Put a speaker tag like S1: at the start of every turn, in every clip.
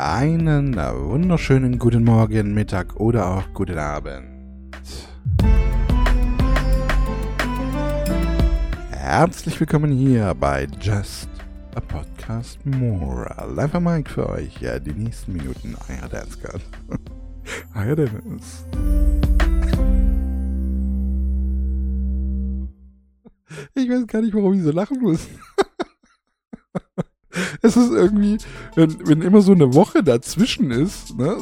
S1: Einen wunderschönen guten Morgen, Mittag oder auch guten Abend. Herzlich willkommen hier bei Just a Podcast More. Live am Mic für euch, ja, die nächsten Minuten. Ah ja, that's good. ah Dennis. Ich weiß gar nicht, warum ich so lachen muss. es ist irgendwie, wenn, wenn immer so eine Woche dazwischen ist, ne,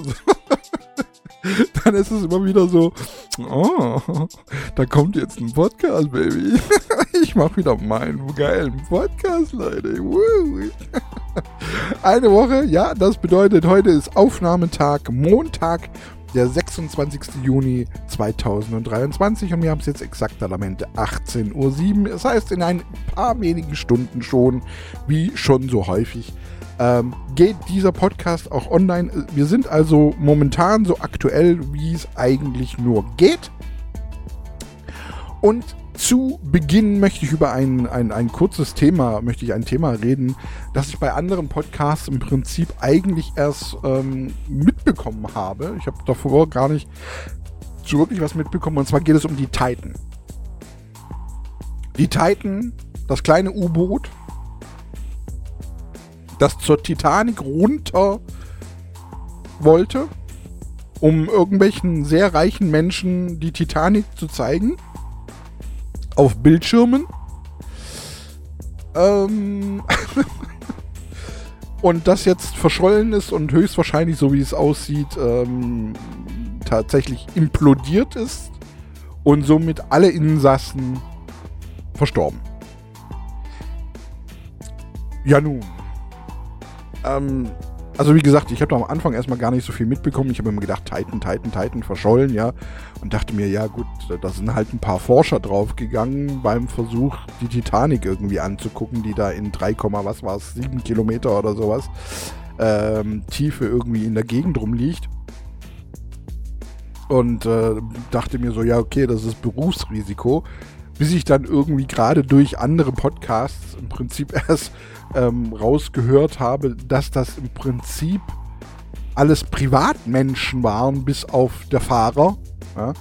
S1: dann ist es immer wieder so, oh, da kommt jetzt ein Podcast, Baby. Ich mache wieder meinen geilen Podcast, Leute. Eine Woche, ja, das bedeutet, heute ist Aufnahmetag, Montag, der 26. Juni 2023 und wir haben es jetzt exakt Parlamente 18.07 Uhr. Das heißt, in ein paar wenigen Stunden schon, wie schon so häufig, ähm, geht dieser Podcast auch online. Wir sind also momentan so aktuell, wie es eigentlich nur geht. Und zu Beginn möchte ich über ein, ein, ein kurzes Thema, möchte ich ein Thema reden, das ich bei anderen Podcasts im Prinzip eigentlich erst ähm, mitbekommen habe. Ich habe davor gar nicht so wirklich was mitbekommen. Und zwar geht es um die Titan. Die Titan, das kleine U-Boot, das zur Titanic runter wollte, um irgendwelchen sehr reichen Menschen die Titanic zu zeigen auf Bildschirmen. Ähm und das jetzt verschollen ist und höchstwahrscheinlich, so wie es aussieht, ähm, tatsächlich implodiert ist und somit alle Insassen verstorben. Ja nun. Ähm, also wie gesagt, ich habe am Anfang erstmal gar nicht so viel mitbekommen. Ich habe immer gedacht, Titan, Titan, Titan verschollen, ja. Und dachte mir, ja gut, da sind halt ein paar Forscher draufgegangen beim Versuch, die Titanic irgendwie anzugucken, die da in 3, was war es, 7 Kilometer oder sowas ähm, Tiefe irgendwie in der Gegend rumliegt. Und äh, dachte mir so, ja okay, das ist Berufsrisiko. Bis ich dann irgendwie gerade durch andere Podcasts im Prinzip erst ähm, rausgehört habe, dass das im Prinzip alles Privatmenschen waren, bis auf der Fahrer, ja,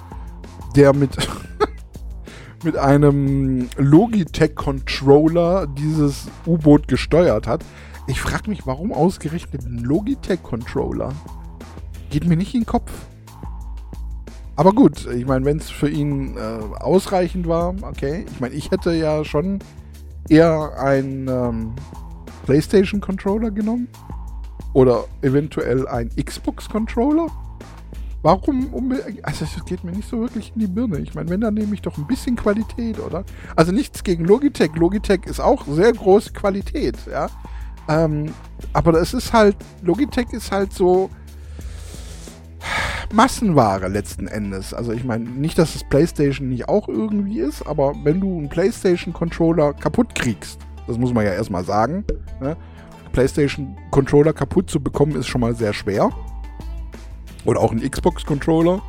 S1: der mit, mit einem Logitech-Controller dieses U-Boot gesteuert hat. Ich frage mich, warum ausgerechnet ein Logitech-Controller? Geht mir nicht in den Kopf. Aber gut, ich meine, wenn es für ihn äh, ausreichend war, okay. Ich meine, ich hätte ja schon eher einen ähm, PlayStation-Controller genommen. Oder eventuell ein Xbox-Controller. Warum? Also, das geht mir nicht so wirklich in die Birne. Ich meine, wenn, dann nehme ich doch ein bisschen Qualität, oder? Also, nichts gegen Logitech. Logitech ist auch sehr große Qualität, ja. Ähm, aber das ist halt, Logitech ist halt so Massenware letzten Endes. Also ich meine, nicht, dass das PlayStation nicht auch irgendwie ist, aber wenn du einen PlayStation-Controller kaputt kriegst, das muss man ja erstmal sagen, ne? PlayStation-Controller kaputt zu bekommen ist schon mal sehr schwer. Oder auch einen Xbox-Controller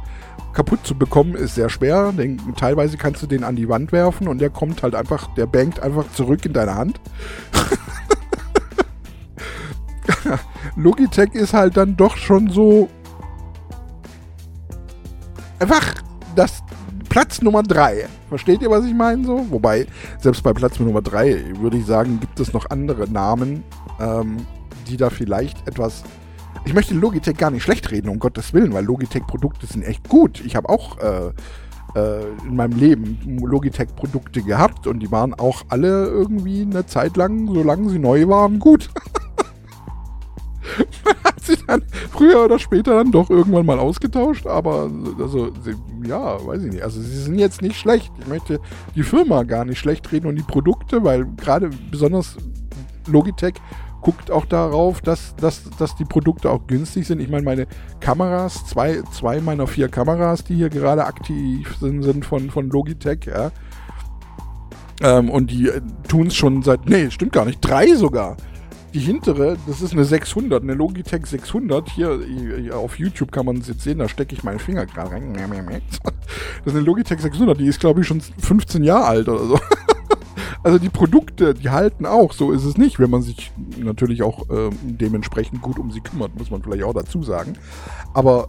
S1: kaputt zu bekommen ist sehr schwer. Denn teilweise kannst du den an die Wand werfen und der kommt halt einfach, der bankt einfach zurück in deine Hand. Logitech ist halt dann doch schon so einfach das Platz Nummer 3. Versteht ihr, was ich meine so? Wobei, selbst bei Platz Nummer 3 würde ich sagen, gibt es noch andere Namen, ähm, die da vielleicht etwas. Ich möchte Logitech gar nicht schlecht reden, um Gottes Willen, weil Logitech-Produkte sind echt gut. Ich habe auch äh, äh, in meinem Leben Logitech-Produkte gehabt und die waren auch alle irgendwie eine Zeit lang, solange sie neu waren, gut. Man hat sie dann früher oder später dann doch irgendwann mal ausgetauscht, aber also, ja, weiß ich nicht. Also sie sind jetzt nicht schlecht. Ich möchte die Firma gar nicht schlecht reden und die Produkte, weil gerade besonders Logitech guckt auch darauf, dass, dass, dass die Produkte auch günstig sind. Ich meine, meine Kameras, zwei, zwei meiner vier Kameras, die hier gerade aktiv sind, sind von, von Logitech, ja. Ähm, und die äh, tun es schon seit, nee, stimmt gar nicht, drei sogar die hintere, das ist eine 600, eine Logitech 600. Hier, hier auf YouTube kann man es jetzt sehen, da stecke ich meinen Finger gerade rein. Das ist eine Logitech 600, die ist glaube ich schon 15 Jahre alt oder so. Also die Produkte, die halten auch, so ist es nicht, wenn man sich natürlich auch äh, dementsprechend gut um sie kümmert, muss man vielleicht auch dazu sagen. Aber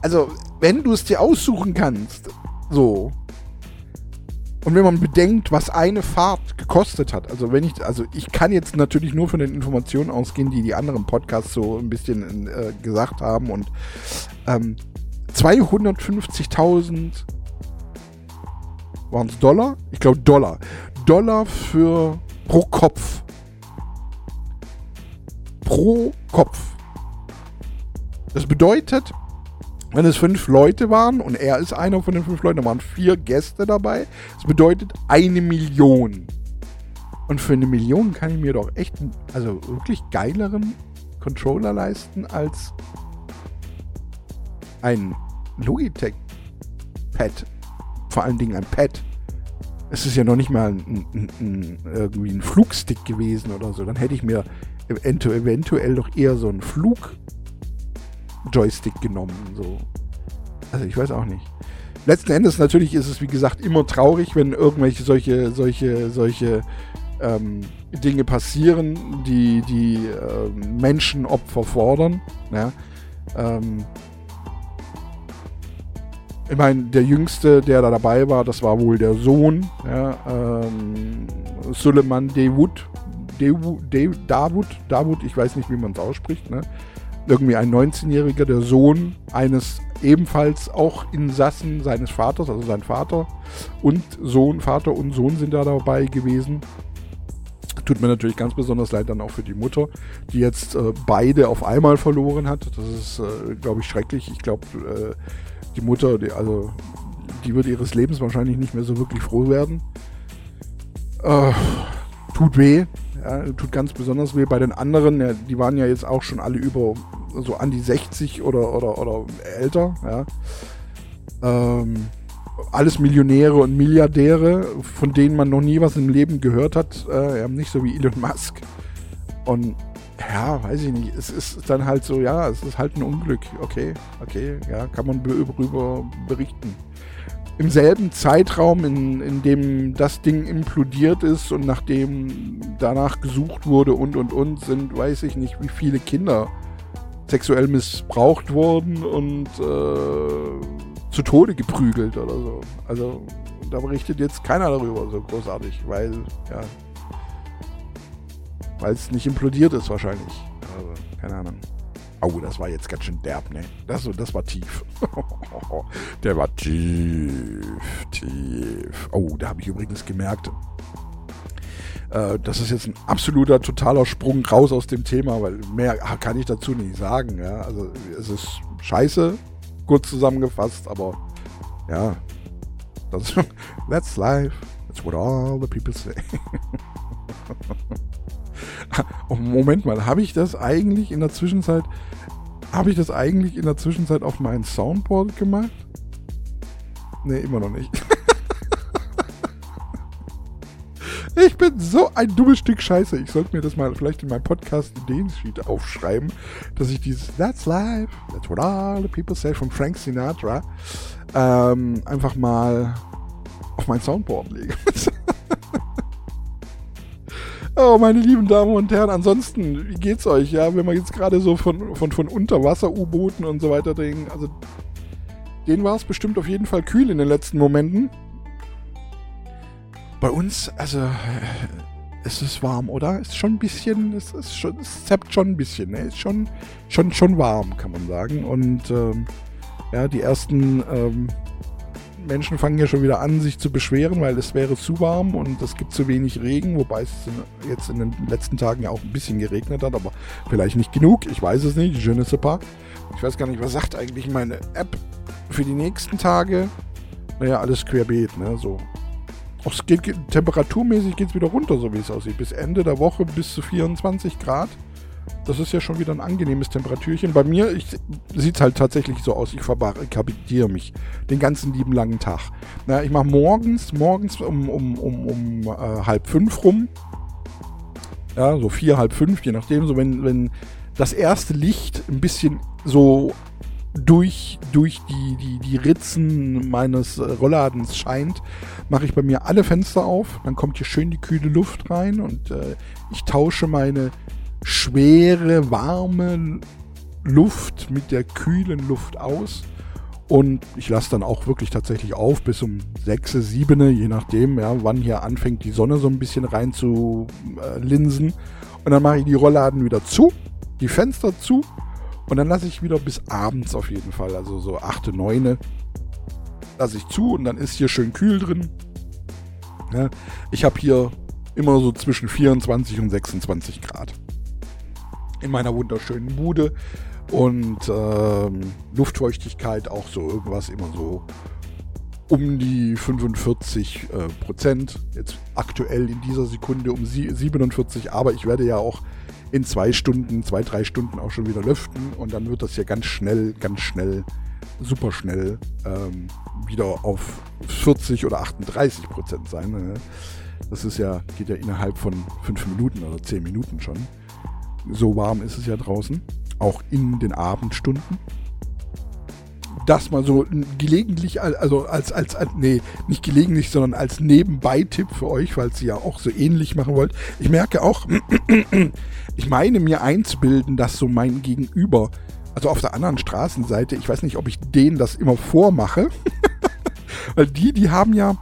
S1: also, wenn du es dir aussuchen kannst, so, und wenn man bedenkt, was eine Fahrt gekostet hat, also wenn ich, also ich kann jetzt natürlich nur von den Informationen ausgehen, die die anderen Podcasts so ein bisschen äh, gesagt haben und ähm, 250.000 waren es Dollar? Ich glaube Dollar. Dollar für pro Kopf. Pro Kopf. Das bedeutet, wenn es fünf Leute waren und er ist einer von den fünf Leuten, da waren vier Gäste dabei. Das bedeutet eine Million. Und für eine Million kann ich mir doch echt, also wirklich geileren Controller leisten als ein Logitech Pad. Vor allen Dingen ein Pad. Es ist ja noch nicht mal ein, ein, ein, irgendwie ein Flugstick gewesen oder so. Dann hätte ich mir eventuell doch eher so einen Flug Joystick genommen. So. Also ich weiß auch nicht. Letzten Endes natürlich ist es, wie gesagt, immer traurig, wenn irgendwelche solche, solche, solche ähm, Dinge passieren, die, die äh, Menschenopfer fordern. Ja? Ähm, ich meine, der Jüngste, der da dabei war, das war wohl der Sohn, ja, ähm, Suleiman Dawood, Dawood, Dawood, Dawood, ich weiß nicht, wie man es ausspricht, ne? Irgendwie ein 19-Jähriger, der Sohn eines ebenfalls auch Insassen seines Vaters, also sein Vater und Sohn, Vater und Sohn sind da dabei gewesen. Tut mir natürlich ganz besonders leid dann auch für die Mutter, die jetzt äh, beide auf einmal verloren hat. Das ist, äh, glaube ich, schrecklich. Ich glaube, äh, die Mutter, die, also, die wird ihres Lebens wahrscheinlich nicht mehr so wirklich froh werden. Äh, tut weh, ja, tut ganz besonders weh. Bei den anderen, ja, die waren ja jetzt auch schon alle über so an die 60 oder, oder, oder älter. Ja. Ähm, alles Millionäre und Milliardäre, von denen man noch nie was im Leben gehört hat. Äh, nicht so wie Elon Musk. Und ja, weiß ich nicht. Es ist dann halt so, ja, es ist halt ein Unglück. Okay, okay, ja, kann man darüber berichten im selben Zeitraum, in, in dem das Ding implodiert ist und nachdem danach gesucht wurde und und und, sind, weiß ich nicht, wie viele Kinder sexuell missbraucht wurden und äh, zu Tode geprügelt oder so. Also da berichtet jetzt keiner darüber so großartig, weil, ja, weil es nicht implodiert ist wahrscheinlich. Also, keine Ahnung. Oh, das war jetzt ganz schön derb, ne? Das, das war tief. Der war tief, tief. Oh, da habe ich übrigens gemerkt, äh, das ist jetzt ein absoluter, totaler Sprung raus aus dem Thema, weil mehr kann ich dazu nicht sagen. Ja? Also es ist scheiße, kurz zusammengefasst, aber ja, das, that's life. That's what all the people say. oh, Moment mal, habe ich das eigentlich in der Zwischenzeit, habe ich das eigentlich in der Zwischenzeit auf mein Soundboard gemacht? Ne, immer noch nicht. ich bin so ein dummes Stück Scheiße. Ich sollte mir das mal vielleicht in meinem Podcast Ideensheet aufschreiben, dass ich dieses That's Life, That's What All the People Say von Frank Sinatra ähm, einfach mal auf mein Soundboard lege. Oh, meine lieben Damen und Herren, ansonsten, wie geht's euch? Ja, wenn wir jetzt gerade so von, von, von Unterwasser-U-Booten und so weiter denken, also denen war es bestimmt auf jeden Fall kühl in den letzten Momenten. Bei uns, also, äh, es ist warm, oder? Ist schon ein bisschen, es ist schon, es zappt schon ein bisschen, ne? Ist schon, schon, schon warm, kann man sagen. Und ähm, ja, die ersten ähm, Menschen fangen ja schon wieder an, sich zu beschweren, weil es wäre zu warm und es gibt zu wenig Regen, wobei es jetzt in den letzten Tagen ja auch ein bisschen geregnet hat, aber vielleicht nicht genug. Ich weiß es nicht. Je ne sais pas. Ich weiß gar nicht, was sagt eigentlich meine App für die nächsten Tage? Naja, alles querbeet, ne? So. Auch es geht, temperaturmäßig geht es wieder runter, so wie es aussieht. Bis Ende der Woche bis zu 24 Grad. Das ist ja schon wieder ein angenehmes Temperatürchen. Bei mir sieht es halt tatsächlich so aus, ich verbarrikadiere mich den ganzen lieben langen Tag. Na, ich mache morgens, morgens um, um, um, um äh, halb fünf rum. Ja, so vier, halb fünf, je nachdem. So wenn, wenn das erste Licht ein bisschen so durch, durch die, die, die Ritzen meines Rollladens scheint, mache ich bei mir alle Fenster auf. Dann kommt hier schön die kühle Luft rein und äh, ich tausche meine schwere, warme Luft mit der kühlen Luft aus. Und ich lasse dann auch wirklich tatsächlich auf bis um 6, 7, je nachdem, ja, wann hier anfängt die Sonne so ein bisschen rein zu äh, linsen. Und dann mache ich die Rollladen wieder zu, die Fenster zu und dann lasse ich wieder bis abends auf jeden Fall, also so 8, 9 lasse ich zu und dann ist hier schön kühl drin. Ja, ich habe hier immer so zwischen 24 und 26 Grad in meiner wunderschönen Bude und ähm, Luftfeuchtigkeit auch so irgendwas immer so um die 45 äh, Prozent. Jetzt aktuell in dieser Sekunde um 47, aber ich werde ja auch in zwei Stunden, zwei, drei Stunden auch schon wieder lüften und dann wird das ja ganz schnell, ganz schnell, super schnell ähm, wieder auf 40 oder 38 Prozent sein. Ne? Das ist ja, geht ja innerhalb von fünf Minuten oder zehn Minuten schon. So warm ist es ja draußen, auch in den Abendstunden das mal so gelegentlich, also als, als, als, nee, nicht gelegentlich, sondern als Nebenbei-Tipp für euch, falls ihr ja auch so ähnlich machen wollt. Ich merke auch, ich meine mir einzubilden, dass so mein Gegenüber, also auf der anderen Straßenseite, ich weiß nicht, ob ich denen das immer vormache, weil die, die haben ja,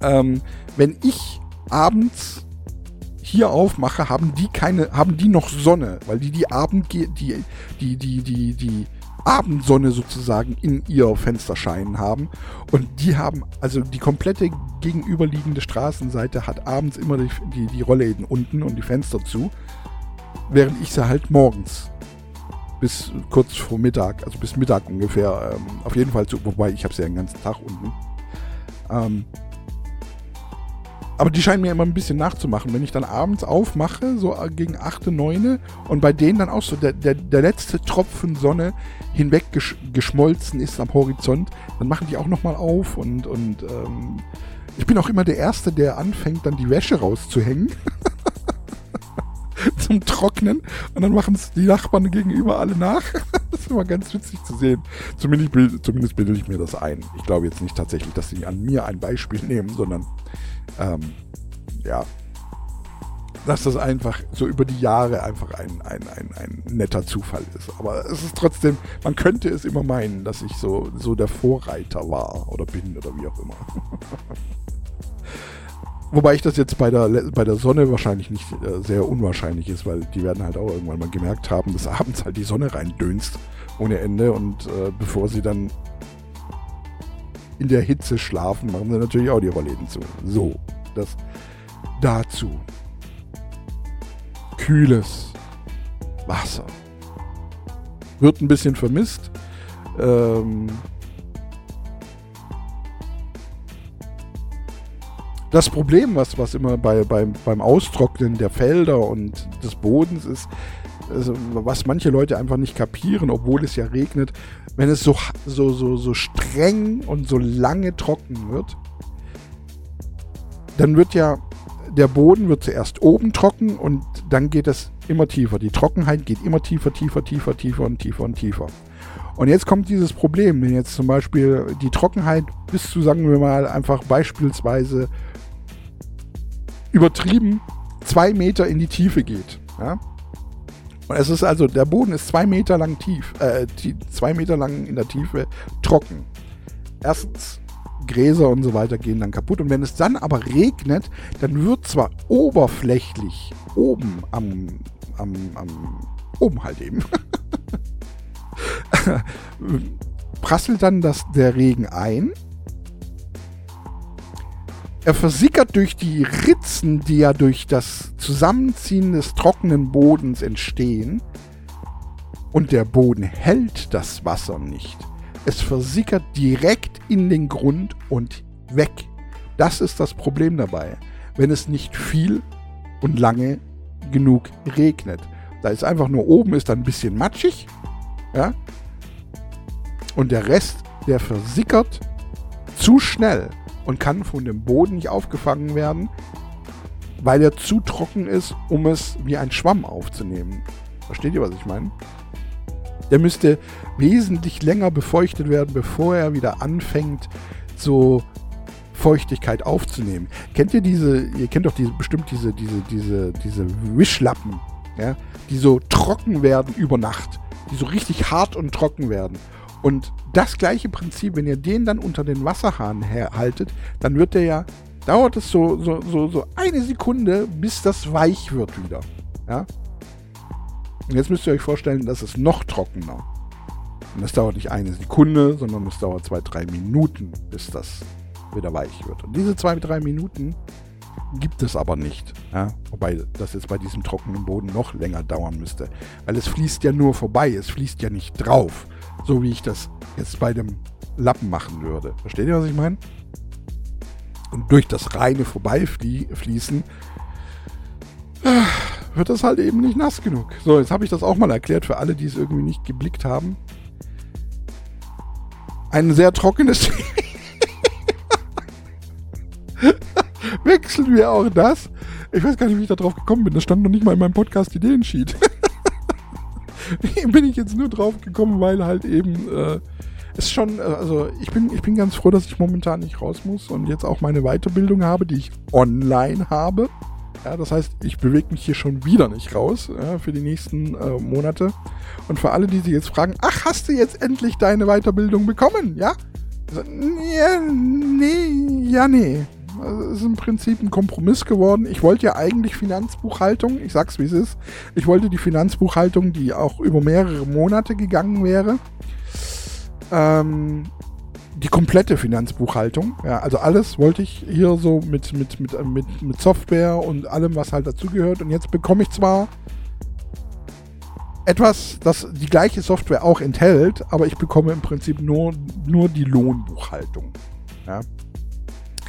S1: ähm, wenn ich abends hier aufmache, haben die keine, haben die noch Sonne, weil die die Abend, die, die, die, die, die, Abendsonne sozusagen in ihr Fenster scheinen haben. Und die haben, also die komplette gegenüberliegende Straßenseite hat abends immer die, die, die Rollläden unten und die Fenster zu, während ich sie halt morgens bis kurz vor Mittag, also bis Mittag ungefähr, ähm, auf jeden Fall zu, wobei ich habe sie ja den ganzen Tag unten. Ähm, aber die scheinen mir immer ein bisschen nachzumachen. Wenn ich dann abends aufmache, so gegen 8, 9 und bei denen dann auch so der, der, der letzte Tropfen Sonne hinweg geschmolzen ist am Horizont, dann machen die auch nochmal auf und, und ähm, ich bin auch immer der Erste, der anfängt, dann die Wäsche rauszuhängen. zum Trocknen und dann machen es die Nachbarn gegenüber alle nach. immer ganz witzig zu sehen. Zumindest, zumindest bilde ich mir das ein. Ich glaube jetzt nicht tatsächlich, dass sie an mir ein Beispiel nehmen, sondern ähm, ja, dass das einfach so über die Jahre einfach ein, ein, ein, ein netter Zufall ist. Aber es ist trotzdem, man könnte es immer meinen, dass ich so, so der Vorreiter war oder bin oder wie auch immer. Wobei ich das jetzt bei der, bei der Sonne wahrscheinlich nicht äh, sehr unwahrscheinlich ist, weil die werden halt auch irgendwann mal gemerkt haben, dass abends halt die Sonne reindönst ohne Ende und äh, bevor sie dann in der Hitze schlafen, machen sie natürlich auch die Rollläden zu. So, das dazu. Kühles Wasser. Wird ein bisschen vermisst. Ähm, das Problem, was, was immer bei, beim, beim Austrocknen der Felder und des Bodens ist, also, was manche Leute einfach nicht kapieren, obwohl es ja regnet, wenn es so, so, so, so streng und so lange trocken wird, dann wird ja der Boden wird zuerst oben trocken und dann geht es immer tiefer. Die Trockenheit geht immer tiefer, tiefer, tiefer, tiefer und tiefer und tiefer. Und jetzt kommt dieses Problem, wenn jetzt zum Beispiel die Trockenheit bis zu, sagen wir mal, einfach beispielsweise übertrieben zwei Meter in die Tiefe geht. Ja? Und es ist also, der Boden ist zwei Meter lang tief, äh, zwei Meter lang in der Tiefe trocken. Erstens, Gräser und so weiter gehen dann kaputt. Und wenn es dann aber regnet, dann wird zwar oberflächlich oben am, am, am oben halt eben, prasselt dann das, der Regen ein er versickert durch die Ritzen, die ja durch das Zusammenziehen des trockenen Bodens entstehen. Und der Boden hält das Wasser nicht. Es versickert direkt in den Grund und weg. Das ist das Problem dabei. Wenn es nicht viel und lange genug regnet. Da ist einfach nur oben ist dann ein bisschen matschig. Ja? Und der Rest, der versickert zu schnell und kann von dem Boden nicht aufgefangen werden, weil er zu trocken ist, um es wie ein Schwamm aufzunehmen. Versteht ihr, was ich meine? Der müsste wesentlich länger befeuchtet werden, bevor er wieder anfängt, so Feuchtigkeit aufzunehmen. Kennt ihr diese, ihr kennt doch diese, bestimmt diese, diese, diese, diese Wischlappen, ja, die so trocken werden über Nacht, die so richtig hart und trocken werden. Und das gleiche Prinzip, wenn ihr den dann unter den Wasserhahn haltet, dann wird der ja, dauert es so, so, so, so eine Sekunde, bis das weich wird wieder. Ja? Und jetzt müsst ihr euch vorstellen, das ist noch trockener. Und das dauert nicht eine Sekunde, sondern es dauert zwei, drei Minuten, bis das wieder weich wird. Und diese zwei, drei Minuten gibt es aber nicht. Ja? Wobei das jetzt bei diesem trockenen Boden noch länger dauern müsste. Weil es fließt ja nur vorbei, es fließt ja nicht drauf. So wie ich das jetzt bei dem Lappen machen würde. Versteht ihr, was ich meine? Und durch das reine Vorbeifließen wird das halt eben nicht nass genug. So, jetzt habe ich das auch mal erklärt für alle, die es irgendwie nicht geblickt haben. Ein sehr trockenes Wechseln wir auch das? Ich weiß gar nicht, wie ich da drauf gekommen bin. Das stand noch nicht mal in meinem Podcast Ideensheet. bin ich jetzt nur drauf gekommen, weil halt eben äh, es schon, äh, also ich bin, ich bin ganz froh, dass ich momentan nicht raus muss und jetzt auch meine Weiterbildung habe, die ich online habe. Ja, das heißt, ich bewege mich hier schon wieder nicht raus ja, für die nächsten äh, Monate. Und für alle, die sich jetzt fragen, ach, hast du jetzt endlich deine Weiterbildung bekommen? Ja? Also, ja nee, ja, nee. Also, es ist im Prinzip ein Kompromiss geworden. Ich wollte ja eigentlich Finanzbuchhaltung, ich sag's wie es ist. Ich wollte die Finanzbuchhaltung, die auch über mehrere Monate gegangen wäre. Ähm, die komplette Finanzbuchhaltung. Ja, also alles wollte ich hier so mit, mit, mit, mit, mit Software und allem, was halt dazugehört. Und jetzt bekomme ich zwar etwas, das die gleiche Software auch enthält, aber ich bekomme im Prinzip nur, nur die Lohnbuchhaltung. Ja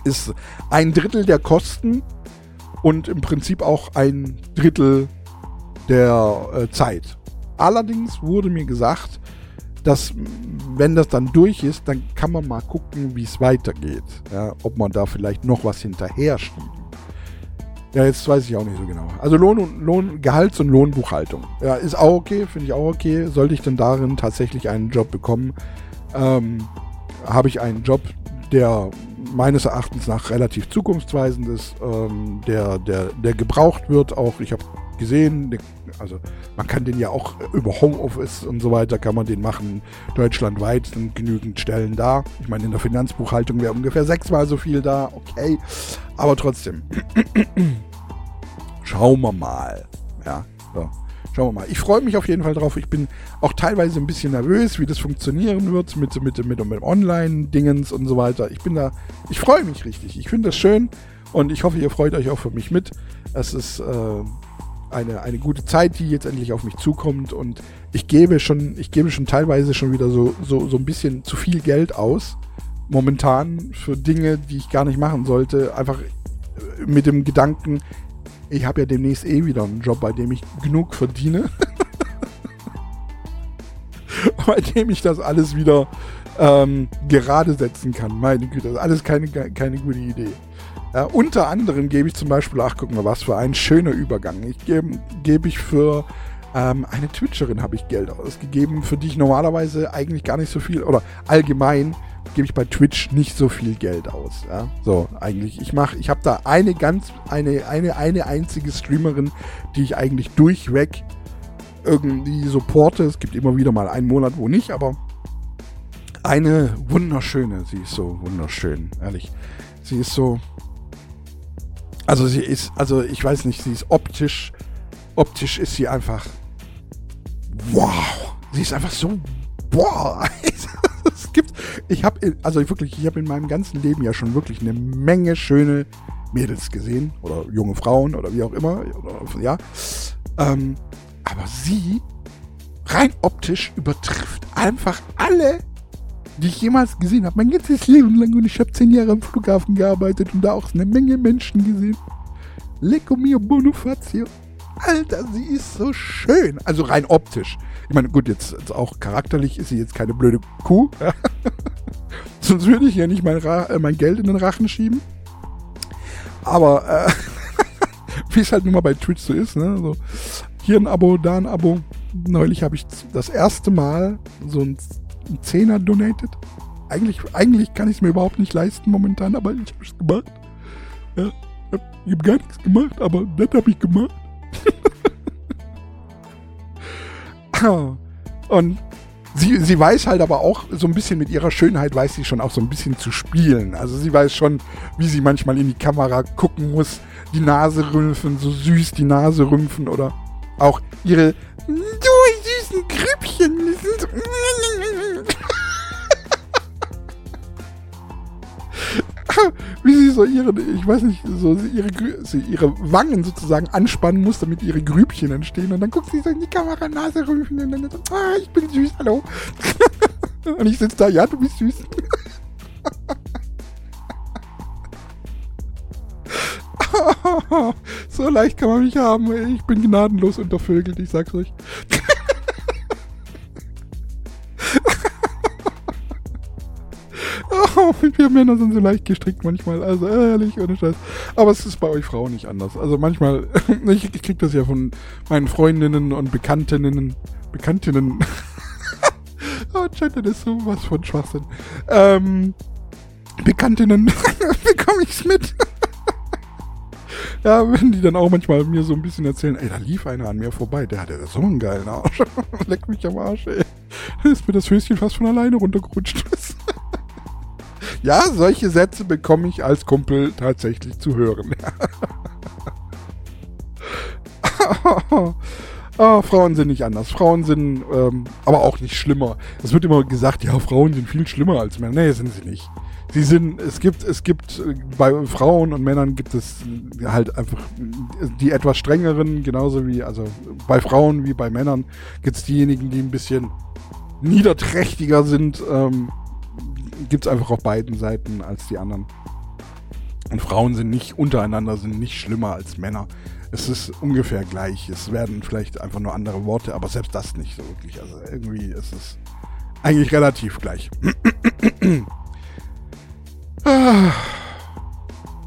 S1: ist ein Drittel der Kosten und im Prinzip auch ein Drittel der äh, Zeit. Allerdings wurde mir gesagt, dass wenn das dann durch ist, dann kann man mal gucken, wie es weitergeht. Ja, ob man da vielleicht noch was hinterher schieben. Ja, jetzt weiß ich auch nicht so genau. Also Lohn und Lohn, Gehalts- und Lohnbuchhaltung. Ja, ist auch okay, finde ich auch okay. Sollte ich denn darin tatsächlich einen Job bekommen, ähm, habe ich einen Job, der meines Erachtens nach relativ zukunftsweisend ist, ähm, der, der, der gebraucht wird. Auch ich habe gesehen, also man kann den ja auch über Homeoffice und so weiter kann man den machen. Deutschlandweit sind genügend Stellen da. Ich meine, in der Finanzbuchhaltung wäre ungefähr sechsmal so viel da. Okay, aber trotzdem. Schauen wir mal. Ja, so. Schauen wir mal. Ich freue mich auf jeden Fall drauf. Ich bin auch teilweise ein bisschen nervös, wie das funktionieren wird mit, mit, mit, mit Online-Dingens und so weiter. Ich bin da, ich freue mich richtig. Ich finde das schön und ich hoffe, ihr freut euch auch für mich mit. Es ist äh, eine, eine gute Zeit, die jetzt endlich auf mich zukommt und ich gebe schon, ich gebe schon teilweise schon wieder so, so, so ein bisschen zu viel Geld aus. Momentan für Dinge, die ich gar nicht machen sollte. Einfach mit dem Gedanken, ich habe ja demnächst eh wieder einen Job, bei dem ich genug verdiene. bei dem ich das alles wieder ähm, gerade setzen kann. Meine Güte, das ist alles keine, keine gute Idee. Ja, unter anderem gebe ich zum Beispiel, ach guck mal, was für ein schöner Übergang. Ich gebe geb ich für ähm, eine Twitcherin habe ich Geld ausgegeben, für die ich normalerweise eigentlich gar nicht so viel oder allgemein gebe ich bei Twitch nicht so viel Geld aus. Ja? So, eigentlich. Ich mache, ich habe da eine ganz, eine, eine, eine einzige Streamerin, die ich eigentlich durchweg irgendwie supporte. Es gibt immer wieder mal einen Monat, wo nicht, aber eine wunderschöne. Sie ist so wunderschön, ehrlich. Sie ist so. Also sie ist, also ich weiß nicht, sie ist optisch, optisch ist sie einfach. Wow! Sie ist einfach so. Boah! ich habe, also wirklich, ich habe in meinem ganzen Leben ja schon wirklich eine Menge schöne Mädels gesehen oder junge Frauen oder wie auch immer, oder, ja. Ähm, aber sie rein optisch übertrifft einfach alle, die ich jemals gesehen habe. Mein ganzes Leben lang und ich habe zehn Jahre am Flughafen gearbeitet und da auch eine Menge Menschen gesehen. Lecco mio bonufazio. Alter, sie ist so schön. Also rein optisch. Ich meine, gut, jetzt, jetzt auch charakterlich ist sie jetzt keine blöde Kuh. Sonst würde ich ja nicht mein, äh, mein, Geld in den Rachen schieben. Aber äh, wie es halt nun mal bei Twitch so ist, ne? So, hier ein Abo, da ein Abo. neulich habe ich das erste Mal so ein Zehner donated. Eigentlich, eigentlich kann ich es mir überhaupt nicht leisten momentan, aber ich habe es gemacht. Ja, ich habe gar nichts gemacht, aber das habe ich gemacht. Und sie, sie weiß halt aber auch so ein bisschen mit ihrer Schönheit, weiß sie schon auch so ein bisschen zu spielen. Also sie weiß schon, wie sie manchmal in die Kamera gucken muss, die Nase rümpfen, so süß die Nase rümpfen oder auch ihre so süßen Grüppchen. wie sie so ihre, ich weiß nicht, so ihre, so ihre Wangen sozusagen anspannen muss, damit ihre Grübchen entstehen. Und dann guckt sie so in die Kamera, Nase rümpfen und dann so, ah, ich bin süß, hallo. und ich sitze da, ja, du bist süß. so leicht kann man mich haben. Ich bin gnadenlos untervögelt, ich sag's euch. Wir Männer sind so leicht gestrickt manchmal. Also ehrlich, ohne Scheiß. Aber es ist bei euch Frauen nicht anders. Also manchmal, ich, ich krieg das ja von meinen Freundinnen und Bekanntinnen. Bekanntinnen. oh, Gender ist so was von Schwachsinn. Ähm, Bekanntinnen bekomme ich's mit. ja, wenn die dann auch manchmal mir so ein bisschen erzählen, ey, da lief einer an mir vorbei, der hatte so einen geilen Arsch. Leck mich am Arsch, ey. Dann ist mir das Höschen fast von alleine runtergerutscht. Ja, solche Sätze bekomme ich als Kumpel tatsächlich zu hören. oh, Frauen sind nicht anders. Frauen sind ähm, aber auch nicht schlimmer. Es wird immer gesagt, ja, Frauen sind viel schlimmer als Männer. Nee, sind sie nicht. Sie sind, es gibt, es gibt, äh, bei Frauen und Männern gibt es halt einfach die etwas strengeren, genauso wie, also bei Frauen wie bei Männern gibt es diejenigen, die ein bisschen niederträchtiger sind, ähm, gibt es einfach auf beiden Seiten als die anderen. Und Frauen sind nicht untereinander, sind nicht schlimmer als Männer. Es ist ungefähr gleich. Es werden vielleicht einfach nur andere Worte, aber selbst das nicht so wirklich. Also irgendwie ist es eigentlich relativ gleich.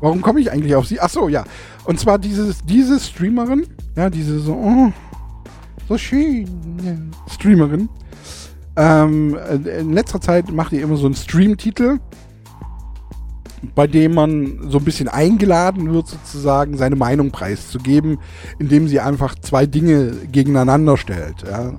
S1: Warum komme ich eigentlich auf sie? Ach so, ja. Und zwar dieses, diese Streamerin, ja, diese so, oh, so schön Streamerin. Ähm, in letzter Zeit macht ihr immer so einen Stream-Titel, bei dem man so ein bisschen eingeladen wird, sozusagen seine Meinung preiszugeben, indem sie einfach zwei Dinge gegeneinander stellt. Ja?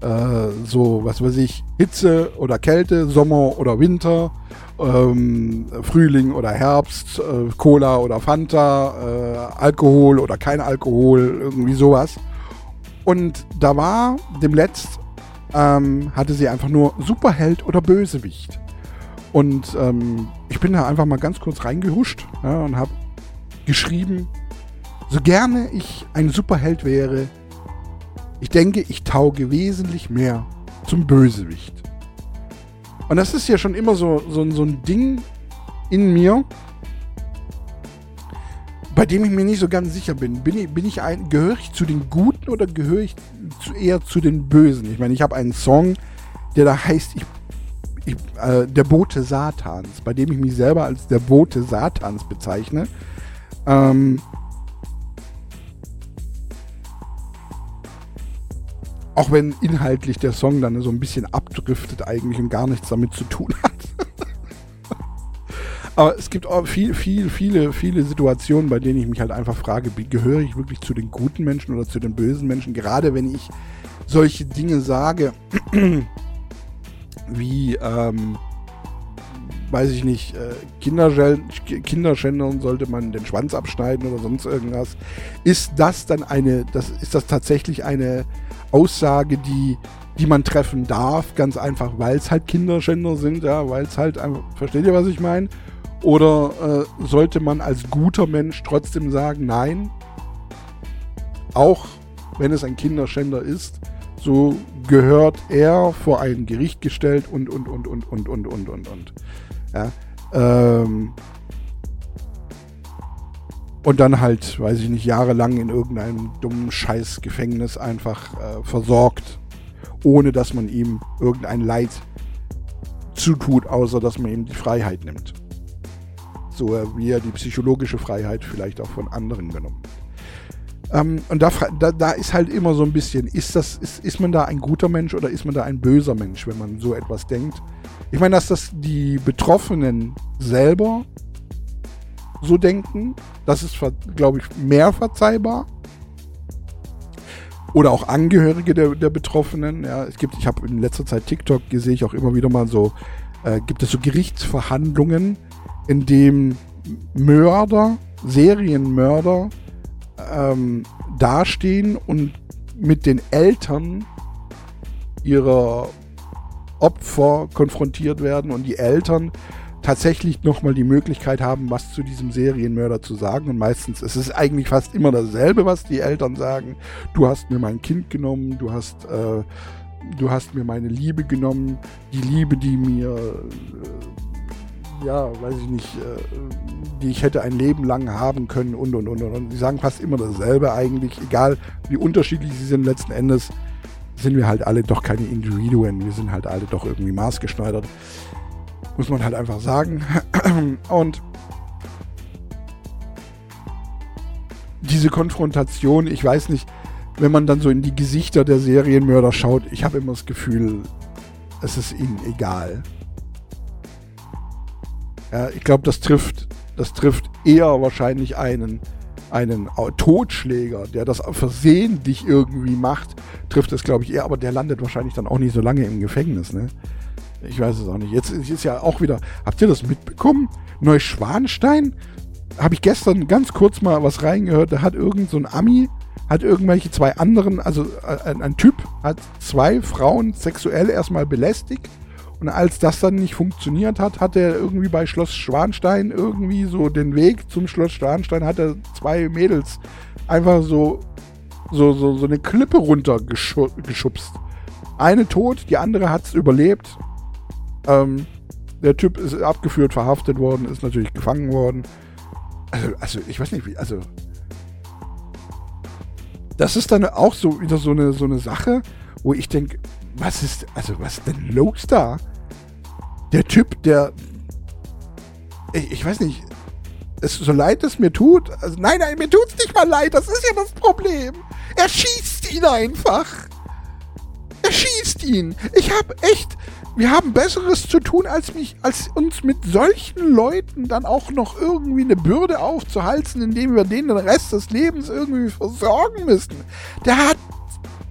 S1: Äh, so, was weiß ich, Hitze oder Kälte, Sommer oder Winter ähm, Frühling oder Herbst, äh, Cola oder Fanta, äh, Alkohol oder kein Alkohol, irgendwie sowas. Und da war demletzt, ähm, hatte sie einfach nur Superheld oder Bösewicht. Und ähm, ich bin da einfach mal ganz kurz reingehuscht ja, und habe geschrieben, so gerne ich ein Superheld wäre, ich denke, ich tauge wesentlich mehr zum Bösewicht. Und das ist ja schon immer so, so, so ein Ding in mir, bei dem ich mir nicht so ganz sicher bin. Bin ich, bin ich ein, gehöre ich zu den Guten oder gehöre ich zu, eher zu den Bösen? Ich meine, ich habe einen Song, der da heißt, ich, ich, äh, der Bote Satans, bei dem ich mich selber als der Bote Satans bezeichne. Ähm, Auch wenn inhaltlich der Song dann so ein bisschen abdriftet eigentlich und gar nichts damit zu tun hat. Aber es gibt auch viel, viel, viele, viele Situationen, bei denen ich mich halt einfach frage, gehöre ich wirklich zu den guten Menschen oder zu den bösen Menschen? Gerade wenn ich solche Dinge sage, wie, ähm, weiß ich nicht, äh, Kinderschändern sollte man den Schwanz abschneiden oder sonst irgendwas. Ist das dann eine, das, ist das tatsächlich eine Aussage, die, die man treffen darf, ganz einfach, weil es halt Kinderschänder sind, ja, weil es halt einfach, versteht ihr, was ich meine? Oder äh, sollte man als guter Mensch trotzdem sagen, nein, auch wenn es ein Kinderschänder ist, so gehört er vor ein Gericht gestellt und, und, und, und, und, und, und, und, und. Ja, ähm, und dann halt, weiß ich nicht, jahrelang in irgendeinem dummen Scheißgefängnis einfach äh, versorgt, ohne dass man ihm irgendein Leid zutut, außer dass man ihm die Freiheit nimmt. So wie er die psychologische Freiheit vielleicht auch von anderen genommen hat. Ähm, und da, da, da, ist halt immer so ein bisschen, ist, das, ist, ist man da ein guter Mensch oder ist man da ein böser Mensch, wenn man so etwas denkt? Ich meine, dass das die Betroffenen selber so denken, das ist, glaube ich, mehr verzeihbar. Oder auch Angehörige der, der Betroffenen. Ja, es gibt, ich habe in letzter Zeit TikTok gesehen, ich auch immer wieder mal so, äh, gibt es so Gerichtsverhandlungen, in dem Mörder, Serienmörder ähm, dastehen und mit den Eltern ihrer Opfer konfrontiert werden und die Eltern tatsächlich nochmal die Möglichkeit haben, was zu diesem Serienmörder zu sagen. Und meistens ist es eigentlich fast immer dasselbe, was die Eltern sagen. Du hast mir mein Kind genommen, du hast, äh, du hast mir meine Liebe genommen, die Liebe, die mir, äh, ja, weiß ich nicht, äh, die ich hätte ein Leben lang haben können und und und und. Und die sagen fast immer dasselbe eigentlich, egal wie unterschiedlich sie sind letzten Endes sind wir halt alle doch keine Individuen. Wir sind halt alle doch irgendwie maßgeschneidert. Muss man halt einfach sagen. Und diese Konfrontation, ich weiß nicht, wenn man dann so in die Gesichter der Serienmörder schaut, ich habe immer das Gefühl, es ist ihnen egal. Ja, ich glaube, das trifft, das trifft eher wahrscheinlich einen, einen Totschläger, der das versehentlich irgendwie macht, trifft es, glaube ich, eher, aber der landet wahrscheinlich dann auch nicht so lange im Gefängnis, ne? Ich weiß es auch nicht. Jetzt ist ja auch wieder. Habt ihr das mitbekommen? Neuschwanstein? Habe ich gestern ganz kurz mal was reingehört. Da hat irgend so ein Ami, hat irgendwelche zwei anderen, also äh, ein, ein Typ, hat zwei Frauen sexuell erstmal belästigt. Und als das dann nicht funktioniert hat, hat er irgendwie bei Schloss Schwanstein irgendwie so den Weg zum Schloss Schwanstein, hat er zwei Mädels einfach so, so, so, so eine Klippe runtergeschubst. Eine tot, die andere hat es überlebt. Ähm, der Typ ist abgeführt, verhaftet worden, ist natürlich gefangen worden. Also, also ich weiß nicht, wie, also. Das ist dann auch so wieder so eine, so eine Sache, wo ich denke, was ist, also was ist denn los da? Der Typ, der. Ich, ich weiß nicht, es, so leid es mir tut. Also, nein, nein, mir tut es nicht mal leid, das ist ja das Problem. Er schießt ihn einfach. Er schießt ihn. Ich habe echt, wir haben Besseres zu tun, als, mich, als uns mit solchen Leuten dann auch noch irgendwie eine Bürde aufzuhalten, indem wir denen den Rest des Lebens irgendwie versorgen müssen. Der hat,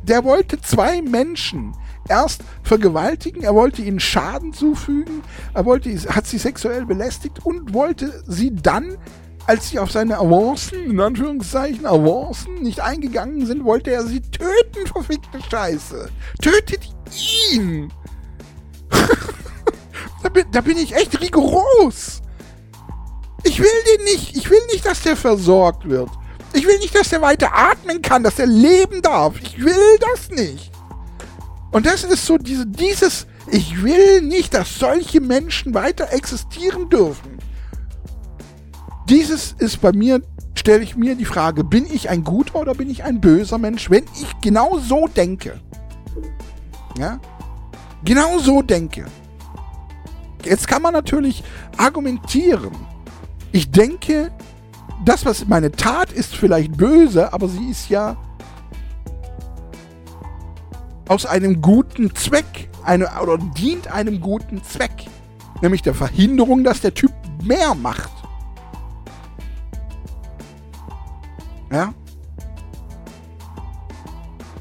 S1: der wollte zwei Menschen erst vergewaltigen, er wollte ihnen Schaden zufügen, er wollte, hat sie sexuell belästigt und wollte sie dann als sie auf seine Avancen, in Anführungszeichen Avancen, nicht eingegangen sind, wollte er sie töten, verfickte Scheiße. Tötet ihn! da, bin, da bin ich echt rigoros. Ich will den nicht. Ich will nicht, dass der versorgt wird. Ich will nicht, dass der weiter atmen kann, dass er leben darf. Ich will das nicht. Und das ist so diese, dieses, ich will nicht, dass solche Menschen weiter existieren dürfen. Dieses ist bei mir, stelle ich mir die Frage, bin ich ein guter oder bin ich ein böser Mensch, wenn ich genau so denke? Ja? Genau so denke. Jetzt kann man natürlich argumentieren. Ich denke, das, was meine Tat ist, vielleicht böse, aber sie ist ja aus einem guten Zweck eine, oder dient einem guten Zweck. Nämlich der Verhinderung, dass der Typ mehr macht. Ja?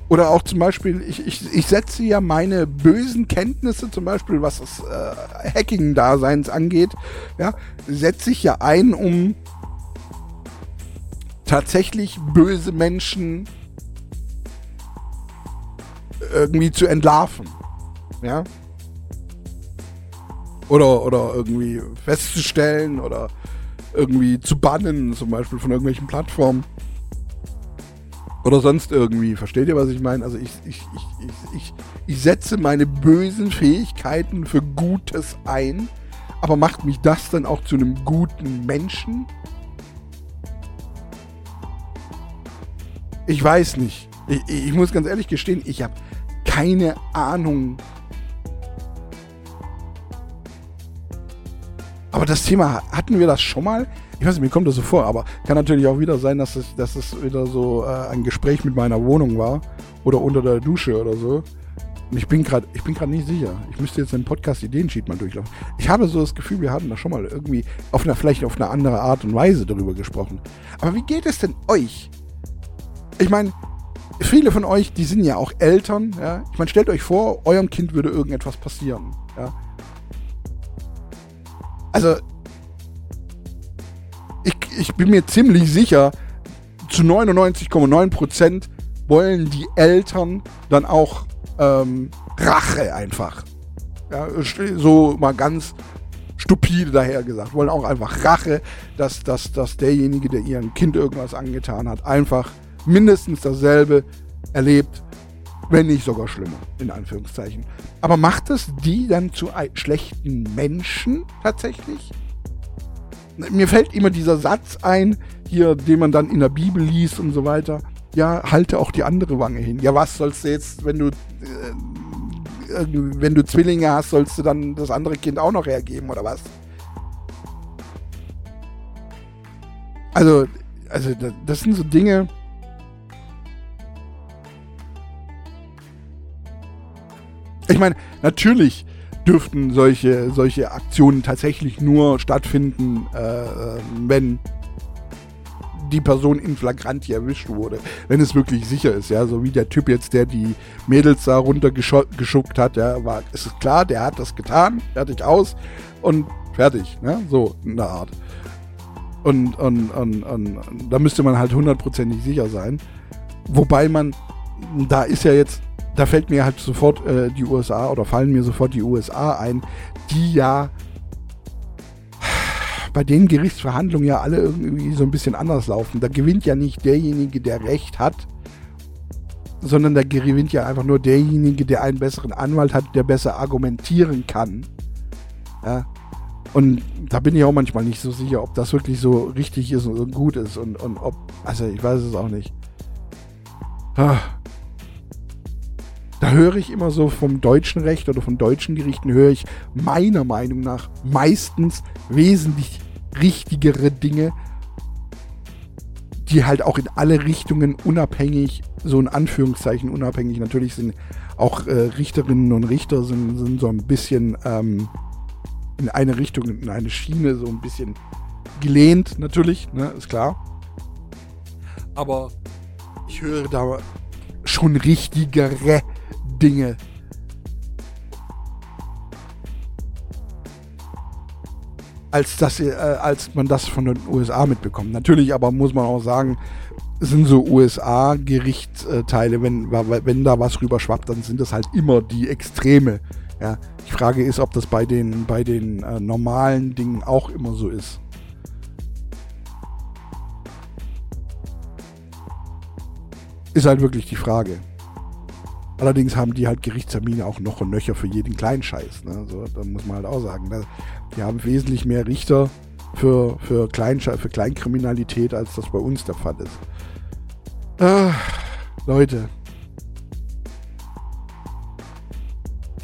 S1: Oder auch zum Beispiel, ich, ich, ich setze ja meine bösen Kenntnisse, zum Beispiel was das äh, Hacking-Daseins angeht, ja, setze ich ja ein, um tatsächlich böse Menschen irgendwie zu entlarven. Ja. Oder, oder irgendwie festzustellen oder irgendwie zu bannen, zum Beispiel von irgendwelchen Plattformen. Oder sonst irgendwie. Versteht ihr, was ich meine? Also ich, ich, ich, ich, ich, setze meine bösen Fähigkeiten für Gutes ein, aber macht mich das dann auch zu einem guten Menschen? Ich weiß nicht. Ich, ich muss ganz ehrlich gestehen, ich habe keine Ahnung. Aber das Thema, hatten wir das schon mal? Ich weiß nicht, mir kommt das so vor, aber kann natürlich auch wieder sein, dass es, dass es wieder so äh, ein Gespräch mit meiner Wohnung war oder unter der Dusche oder so. Und ich bin gerade, ich bin gerade nicht sicher. Ich müsste jetzt den Podcast Ideensheet mal durchlaufen. Ich habe so das Gefühl, wir hatten da schon mal irgendwie auf einer, vielleicht auf eine andere Art und Weise darüber gesprochen. Aber wie geht es denn euch? Ich meine, viele von euch, die sind ja auch Eltern, ja. Ich meine, stellt euch vor, eurem Kind würde irgendetwas passieren, ja. Also, ich, ich bin mir ziemlich sicher, zu 99,9% wollen die Eltern dann auch ähm, Rache einfach. Ja, so mal ganz stupide daher gesagt. Wollen auch einfach Rache, dass, dass, dass derjenige, der ihrem Kind irgendwas angetan hat, einfach mindestens dasselbe erlebt, wenn nicht sogar schlimmer, in Anführungszeichen. Aber macht es die dann zu schlechten Menschen tatsächlich? Mir fällt immer dieser Satz ein, hier, den man dann in der Bibel liest und so weiter. Ja, halte auch die andere Wange hin. Ja, was sollst du jetzt, wenn du, äh, wenn du Zwillinge hast, sollst du dann das andere Kind auch noch hergeben oder was? Also, also das sind so Dinge, Ich meine, natürlich dürften solche, solche Aktionen tatsächlich nur stattfinden, äh, wenn die Person in Flagranti erwischt wurde, wenn es wirklich sicher ist, ja, so wie der Typ jetzt, der die Mädels da runtergeschuckt hat, ja, war, es ist klar, der hat das getan, fertig aus und fertig, ne, so in der Art. Und, und, und, und da müsste man halt hundertprozentig sicher sein. Wobei man, da ist ja jetzt da fällt mir halt sofort äh, die USA oder fallen mir sofort die USA ein, die ja bei den Gerichtsverhandlungen ja alle irgendwie so ein bisschen anders laufen. Da gewinnt ja nicht derjenige, der Recht hat, sondern da gewinnt ja einfach nur derjenige, der einen besseren Anwalt hat, der besser argumentieren kann. Ja. Und da bin ich auch manchmal nicht so sicher, ob das wirklich so richtig ist und gut ist und, und ob, also ich weiß es auch nicht. Ah. Da höre ich immer so vom deutschen Recht oder von deutschen Gerichten, höre ich meiner Meinung nach meistens wesentlich richtigere Dinge, die halt auch in alle Richtungen unabhängig, so in Anführungszeichen unabhängig, natürlich sind auch äh, Richterinnen und Richter sind, sind so ein bisschen ähm, in eine Richtung, in eine Schiene so ein bisschen gelehnt, natürlich, ne, ist klar. Aber ich höre da schon richtigere Dinge. Als, das, äh, als man das von den USA mitbekommt. Natürlich aber muss man auch sagen, sind so USA-Gerichtsteile, wenn, wenn da was rüberschwappt, dann sind das halt immer die Extreme. Ja. Die Frage ist, ob das bei den, bei den äh, normalen Dingen auch immer so ist. Ist halt wirklich die Frage. Allerdings haben die halt Gerichtstermine auch noch und nöcher für jeden kleinen Scheiß. Ne? So, da muss man halt auch sagen. Ne? Die haben wesentlich mehr Richter für, für, Kleinsch für Kleinkriminalität, als das bei uns der Fall ist. Ah, Leute.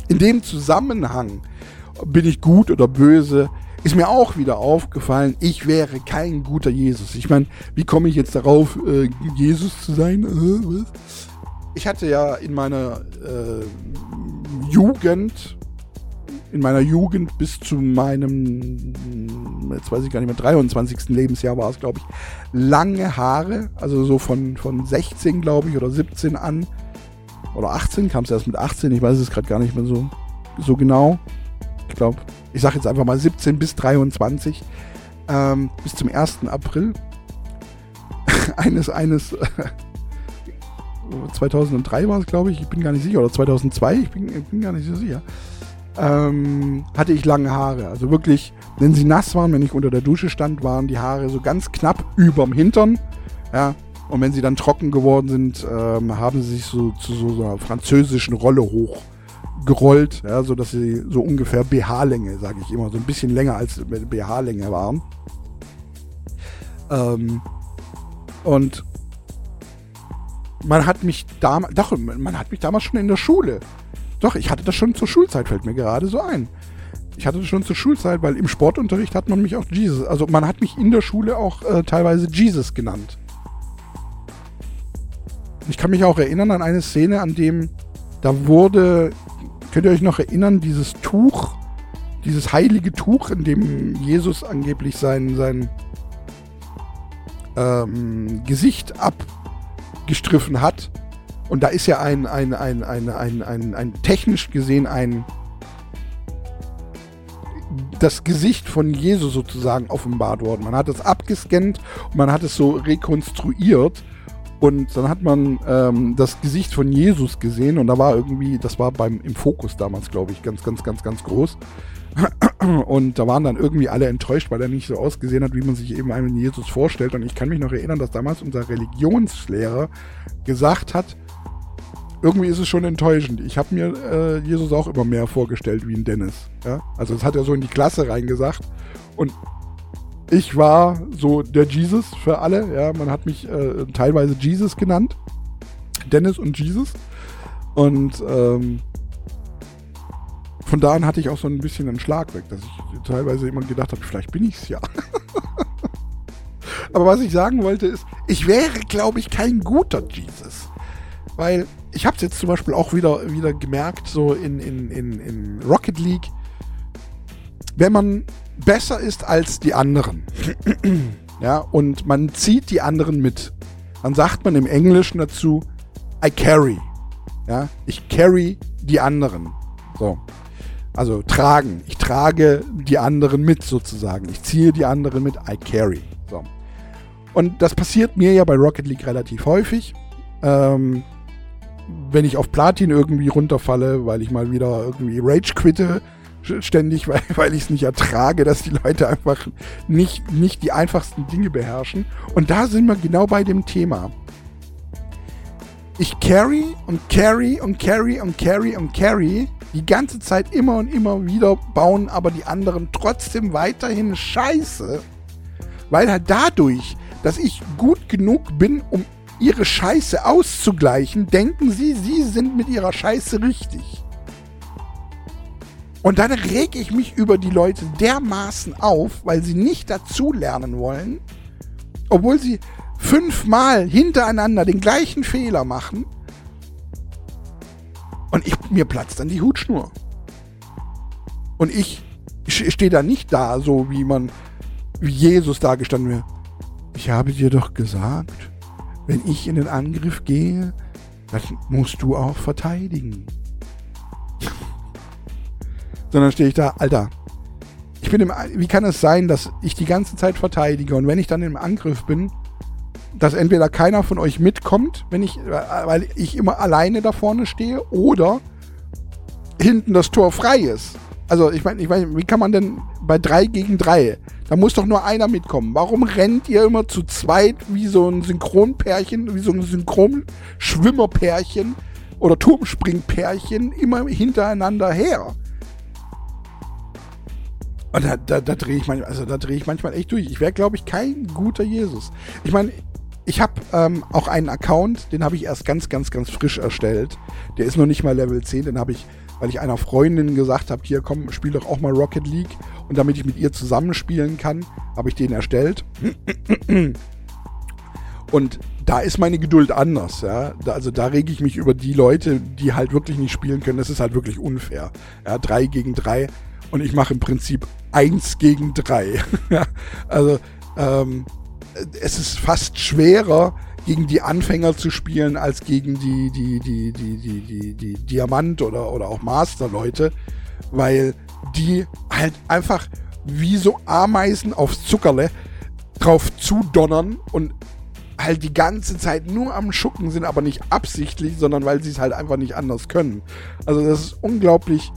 S1: In dem Zusammenhang, bin ich gut oder böse, ist mir auch wieder aufgefallen, ich wäre kein guter Jesus. Ich meine, wie komme ich jetzt darauf, äh, Jesus zu sein? Äh, was? Ich hatte ja in meiner äh, Jugend, in meiner Jugend bis zu meinem, jetzt weiß ich gar nicht mehr, 23. Lebensjahr war es, glaube ich, lange Haare, also so von, von 16, glaube ich, oder 17 an, oder 18, kam es erst mit 18, ich weiß es gerade gar nicht mehr so, so genau. Ich glaube, ich sage jetzt einfach mal 17 bis 23, ähm, bis zum 1. April eines, eines 2003 war es, glaube ich, ich bin gar nicht sicher, oder 2002, ich bin, ich bin gar nicht so sicher, ähm, hatte ich lange Haare. Also wirklich, wenn sie nass waren, wenn ich unter der Dusche stand, waren die Haare so ganz knapp überm Hintern. Ja, und wenn sie dann trocken geworden sind, ähm, haben sie sich so zu so einer französischen Rolle hochgerollt, ja, so dass sie so ungefähr BH-Länge, sage ich immer, so ein bisschen länger als BH-Länge waren. Ähm, und man hat mich damals, doch, man hat mich damals schon in der Schule. Doch, ich hatte das schon zur Schulzeit, fällt mir gerade so ein. ich hatte das schon zur Schulzeit, weil im Sportunterricht hat man mich auch Jesus, also man hat mich in der Schule auch äh, teilweise Jesus genannt. Ich kann mich auch erinnern an eine Szene, an dem da wurde, könnt ihr euch noch erinnern, dieses Tuch, dieses heilige Tuch, in dem Jesus angeblich sein, sein ähm, Gesicht abgestriffen hat. Und da ist ja ein, ein, ein, ein, ein, ein, ein technisch gesehen ein das Gesicht von Jesus sozusagen offenbart worden. Man hat es abgescannt und man hat es so rekonstruiert. Und dann hat man ähm, das Gesicht von Jesus gesehen und da war irgendwie, das war beim im Fokus damals, glaube ich, ganz, ganz, ganz, ganz groß. Und da waren dann irgendwie alle enttäuscht, weil er nicht so ausgesehen hat, wie man sich eben einen Jesus vorstellt. Und ich kann mich noch erinnern, dass damals unser Religionslehrer gesagt hat, irgendwie ist es schon enttäuschend. Ich habe mir äh, Jesus auch immer mehr vorgestellt wie ein Dennis. Ja? Also das hat er so in die Klasse reingesagt. Und ich war so der Jesus für alle. Ja, man hat mich äh, teilweise Jesus genannt. Dennis und Jesus. Und ähm, von da an hatte ich auch so ein bisschen einen Schlag weg, dass ich teilweise immer gedacht habe, vielleicht bin ich es ja. Aber was ich sagen wollte ist, ich wäre, glaube ich, kein guter Jesus. Weil ich habe es jetzt zum Beispiel auch wieder, wieder gemerkt, so in, in, in, in Rocket League, wenn man besser ist als die anderen, ja, und man zieht die anderen mit, dann sagt man im Englischen dazu, I carry. Ja, ich carry die anderen. So. Also tragen. Ich trage die anderen mit sozusagen. Ich ziehe die anderen mit. I carry. So. Und das passiert mir ja bei Rocket League relativ häufig. Ähm, wenn ich auf Platin irgendwie runterfalle, weil ich mal wieder irgendwie Rage quitte, ständig, weil, weil ich es nicht ertrage, dass die Leute einfach nicht, nicht die einfachsten Dinge beherrschen. Und da sind wir genau bei dem Thema. Ich carry und carry und carry und carry und carry die ganze Zeit immer und immer wieder bauen aber die anderen trotzdem weiterhin Scheiße, weil halt dadurch, dass ich gut genug bin, um ihre Scheiße auszugleichen, denken sie, sie sind mit ihrer Scheiße richtig. Und dann reg ich mich über die Leute dermaßen auf, weil sie nicht dazulernen wollen, obwohl sie fünfmal hintereinander den gleichen Fehler machen. Und ich, mir platzt dann die Hutschnur. Und ich stehe da nicht da, so wie man, wie Jesus da gestanden wäre. Ich habe dir doch gesagt, wenn ich in den Angriff gehe, dann musst du auch verteidigen sondern stehe ich da, Alter, ich bin im, wie kann es sein, dass ich die ganze Zeit verteidige und wenn ich dann im Angriff bin, dass entweder keiner von euch mitkommt, wenn ich, weil ich immer alleine da vorne stehe, oder hinten das Tor frei ist. Also ich meine, ich mein, wie kann man denn bei 3 gegen 3? Da muss doch nur einer mitkommen. Warum rennt ihr immer zu zweit wie so ein Synchronpärchen, wie so ein Synchronschwimmerpärchen oder Turmspringpärchen immer hintereinander her? Und da, da, da drehe ich manchmal, also da drehe ich manchmal echt durch. Ich wäre, glaube ich, kein guter Jesus. Ich meine, ich habe ähm, auch einen Account, den habe ich erst ganz, ganz, ganz frisch erstellt. Der ist noch nicht mal Level 10, den habe ich, weil ich einer Freundin gesagt habe, hier komm, spiel doch auch mal Rocket League. Und damit ich mit ihr zusammenspielen kann, habe ich den erstellt. Und da ist meine Geduld anders, ja. Da, also da rege ich mich über die Leute, die halt wirklich nicht spielen können. Das ist halt wirklich unfair. Ja, drei gegen drei und ich mache im Prinzip 1 gegen 3. also ähm, es ist fast schwerer, gegen die Anfänger zu spielen, als gegen die, die, die, die, die, die, die Diamant- oder, oder auch Master-Leute, weil die halt einfach wie so Ameisen aufs Zuckerle drauf zudonnern und halt die ganze Zeit nur am Schucken sind, aber nicht absichtlich, sondern weil sie es halt einfach nicht anders können. Also das ist unglaublich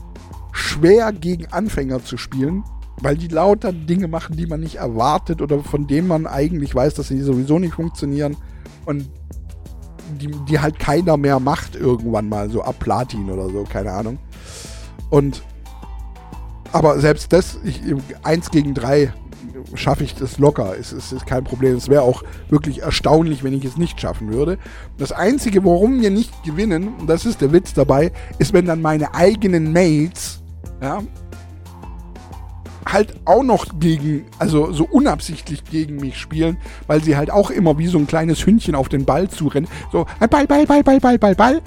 S1: schwer gegen Anfänger zu spielen, weil die lauter Dinge machen, die man nicht erwartet oder von denen man eigentlich weiß, dass sie sowieso nicht funktionieren und die, die halt keiner mehr macht irgendwann mal, so ab Platin oder so, keine Ahnung. Und aber selbst das, ich, eins gegen drei schaffe ich das locker. Es, es ist kein Problem. Es wäre auch wirklich erstaunlich, wenn ich es nicht schaffen würde. Das Einzige, warum wir nicht gewinnen, und das ist der Witz dabei, ist, wenn dann meine eigenen Mates ja, halt auch noch gegen, also so unabsichtlich gegen mich spielen, weil sie halt auch immer wie so ein kleines Hündchen auf den Ball zurennen. So, Ball, Ball, Ball, Ball, Ball, Ball, Ball.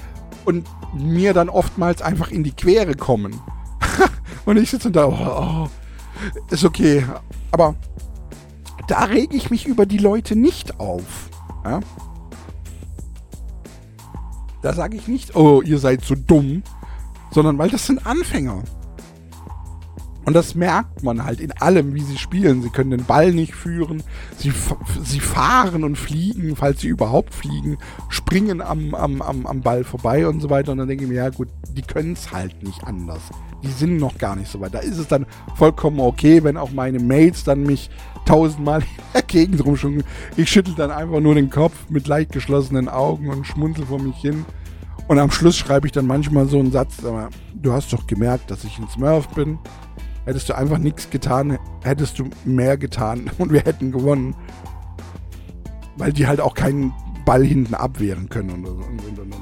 S1: Und mir dann oftmals einfach in die Quere kommen. und ich sitze da, oh, oh, ist okay. Aber da rege ich mich über die Leute nicht auf. Ja? Da sage ich nicht, oh, ihr seid so dumm, sondern weil das sind Anfänger. Und das merkt man halt in allem, wie sie spielen. Sie können den Ball nicht führen. Sie, sie fahren und fliegen, falls sie überhaupt fliegen, springen am, am, am, am Ball vorbei und so weiter. Und dann denke ich mir, ja gut, die können es halt nicht anders. Die sind noch gar nicht so weit. Da ist es dann vollkommen okay, wenn auch meine Mates dann mich tausendmal in der Gegend rumschwingen. Ich schüttel dann einfach nur den Kopf mit leicht geschlossenen Augen und schmunzel vor mich hin. Und am Schluss schreibe ich dann manchmal so einen Satz, du hast doch gemerkt, dass ich ein Smurf bin. Hättest du einfach nichts getan, hättest du mehr getan und wir hätten gewonnen. Weil die halt auch keinen Ball hinten abwehren können und, und, und, und.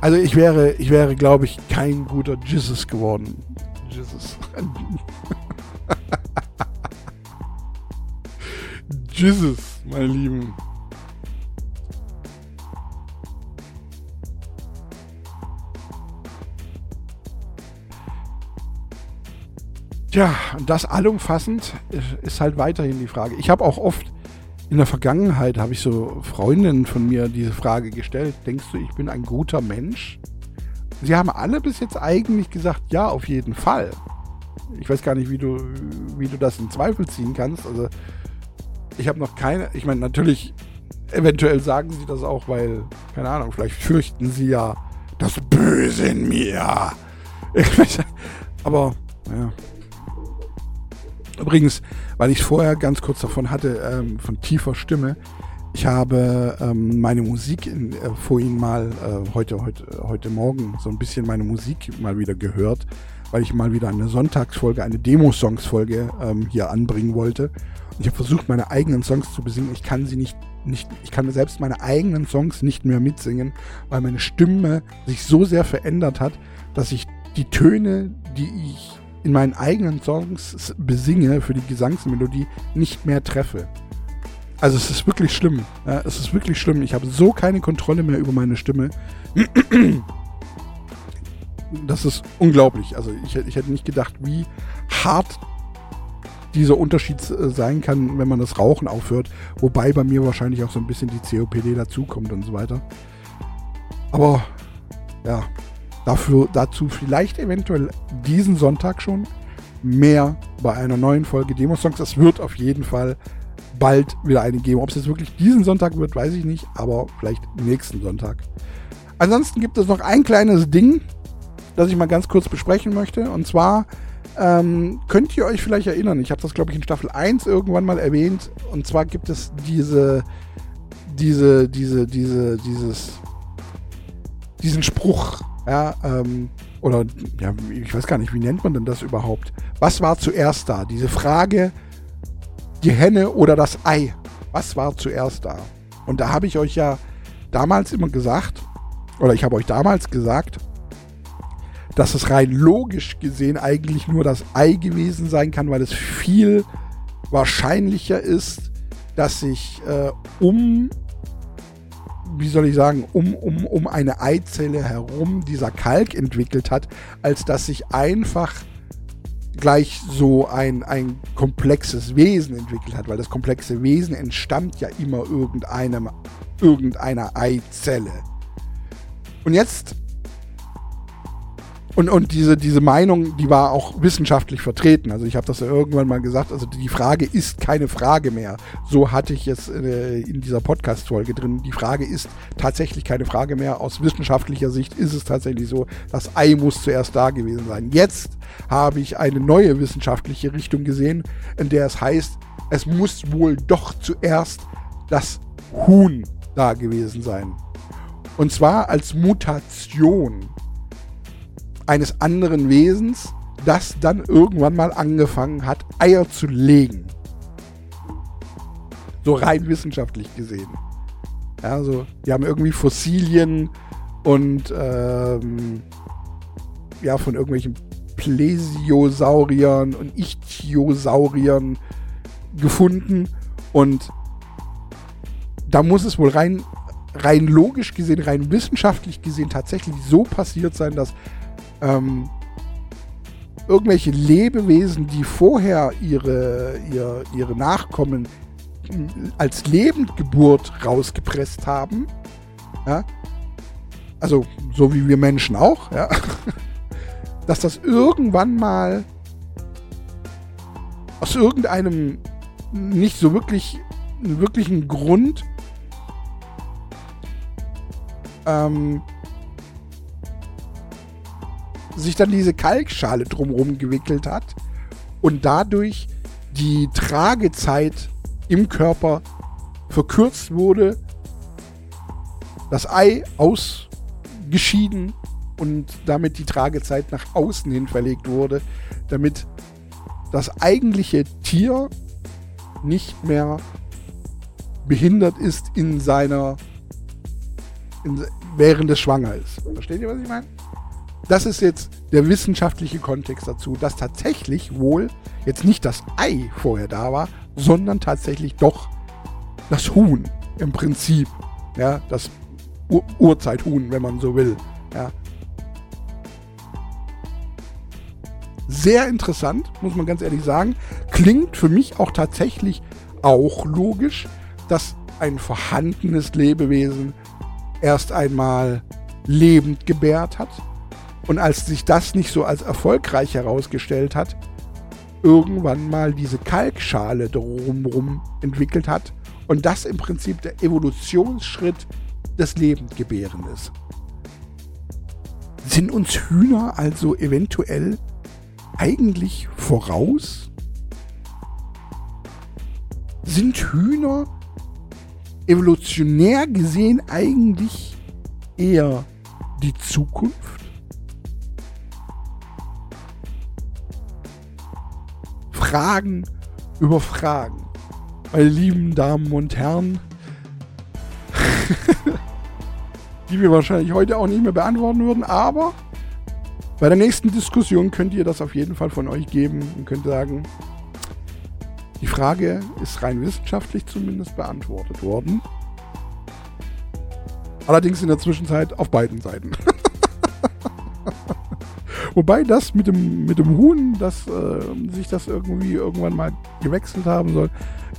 S1: Also ich wäre, ich wäre, glaube ich, kein guter Jesus geworden. Jesus. Jesus, meine Lieben. Tja, das allumfassend ist halt weiterhin die Frage. Ich habe auch oft in der Vergangenheit, habe ich so Freundinnen von mir diese Frage gestellt. Denkst du, ich bin ein guter Mensch? Sie haben alle bis jetzt eigentlich gesagt, ja, auf jeden Fall. Ich weiß gar nicht, wie du, wie du das in Zweifel ziehen kannst. Also ich habe noch keine, ich meine, natürlich, eventuell sagen sie das auch, weil, keine Ahnung, vielleicht fürchten sie ja das Böse in mir. aber, ja, Übrigens, weil ich vorher ganz kurz davon hatte, ähm, von tiefer Stimme, ich habe ähm, meine Musik in, äh, vorhin mal, äh, heute, heute, heute Morgen, so ein bisschen meine Musik mal wieder gehört, weil ich mal wieder eine Sonntagsfolge, eine Demo-Songs-Folge ähm, hier anbringen wollte. Und ich habe versucht, meine eigenen Songs zu besingen. Ich kann sie nicht, nicht, ich kann selbst meine eigenen Songs nicht mehr mitsingen, weil meine Stimme sich so sehr verändert hat, dass ich die Töne, die ich in meinen eigenen Songs besinge für die Gesangsmelodie, nicht mehr treffe. Also es ist wirklich schlimm. Ja, es ist wirklich schlimm. Ich habe so keine Kontrolle mehr über meine Stimme. Das ist unglaublich. Also ich, ich hätte nicht gedacht, wie hart dieser Unterschied äh, sein kann, wenn man das Rauchen aufhört. Wobei bei mir wahrscheinlich auch so ein bisschen die COPD dazukommt und so weiter. Aber ja, Dafür, dazu vielleicht eventuell diesen Sonntag schon mehr bei einer neuen Folge Demo-Songs. Es wird auf jeden Fall bald wieder eine geben. Ob es jetzt wirklich diesen Sonntag wird, weiß ich nicht, aber vielleicht nächsten Sonntag. Ansonsten gibt es noch ein kleines Ding, das ich mal ganz kurz besprechen möchte. Und zwar ähm, könnt ihr euch vielleicht erinnern, ich habe das glaube ich in Staffel 1 irgendwann mal erwähnt. Und zwar gibt es diese, diese, diese, diese, dieses, diesen Spruch, ja, ähm, oder ja, ich weiß gar nicht, wie nennt man denn das überhaupt? Was war zuerst da? Diese Frage, die Henne oder das Ei? Was war zuerst da? Und da habe ich euch ja damals immer gesagt, oder ich habe euch damals gesagt, dass es rein logisch gesehen eigentlich nur das Ei gewesen sein kann, weil es viel wahrscheinlicher ist, dass sich äh, um wie soll ich sagen, um, um, um eine Eizelle herum dieser Kalk entwickelt hat, als dass sich einfach gleich so ein, ein komplexes Wesen entwickelt hat, weil das komplexe Wesen entstammt ja immer irgendeinem, irgendeiner Eizelle. Und jetzt und, und diese, diese Meinung, die war auch wissenschaftlich vertreten. Also ich habe das ja irgendwann mal gesagt, also die Frage ist keine Frage mehr. So hatte ich es äh, in dieser Podcast-Folge drin. Die Frage ist tatsächlich keine Frage mehr. Aus wissenschaftlicher Sicht ist es tatsächlich so, das Ei muss zuerst da gewesen sein. Jetzt habe ich eine neue wissenschaftliche Richtung gesehen, in der es heißt, es muss wohl doch zuerst das Huhn da gewesen sein. Und zwar als Mutation eines anderen Wesens, das dann irgendwann mal angefangen hat, Eier zu legen. So rein wissenschaftlich gesehen. Ja, so, die haben irgendwie Fossilien und ähm, ja, von irgendwelchen Plesiosauriern und Ichthyosauriern gefunden. Und da muss es wohl rein, rein logisch gesehen, rein wissenschaftlich gesehen tatsächlich so passiert sein, dass ähm, irgendwelche Lebewesen, die vorher ihre, ihre, ihre Nachkommen als Lebendgeburt rausgepresst haben, ja, also so wie wir Menschen auch, ja, dass das irgendwann mal aus irgendeinem nicht so wirklich wirklichen Grund ähm, sich dann diese Kalkschale drumherum gewickelt hat und dadurch die Tragezeit im Körper verkürzt wurde, das Ei ausgeschieden und damit die Tragezeit nach außen hin verlegt wurde, damit das eigentliche Tier nicht mehr behindert ist in seiner, in, während es schwanger ist. Versteht ihr, was ich meine? Das ist jetzt der wissenschaftliche Kontext dazu, dass tatsächlich wohl jetzt nicht das Ei vorher da war, sondern tatsächlich doch das Huhn im Prinzip. Ja, das Ur Urzeithuhn, wenn man so will. Ja. Sehr interessant, muss man ganz ehrlich sagen. Klingt für mich auch tatsächlich auch logisch, dass ein vorhandenes Lebewesen erst einmal lebend gebärt hat und als sich das nicht so als erfolgreich herausgestellt hat, irgendwann mal diese Kalkschale drumherum entwickelt hat und das im Prinzip der Evolutionsschritt des Lebendgebären ist. Sind uns Hühner also eventuell eigentlich voraus? Sind Hühner evolutionär gesehen eigentlich eher die Zukunft? Fragen über Fragen. Meine lieben Damen und Herren, die wir wahrscheinlich heute auch nicht mehr beantworten würden, aber bei der nächsten Diskussion könnt ihr das auf jeden Fall von euch geben und könnt sagen, die Frage ist rein wissenschaftlich zumindest beantwortet worden. Allerdings in der Zwischenzeit auf beiden Seiten. Wobei das mit dem, mit dem Huhn, dass äh, sich das irgendwie irgendwann mal gewechselt haben soll,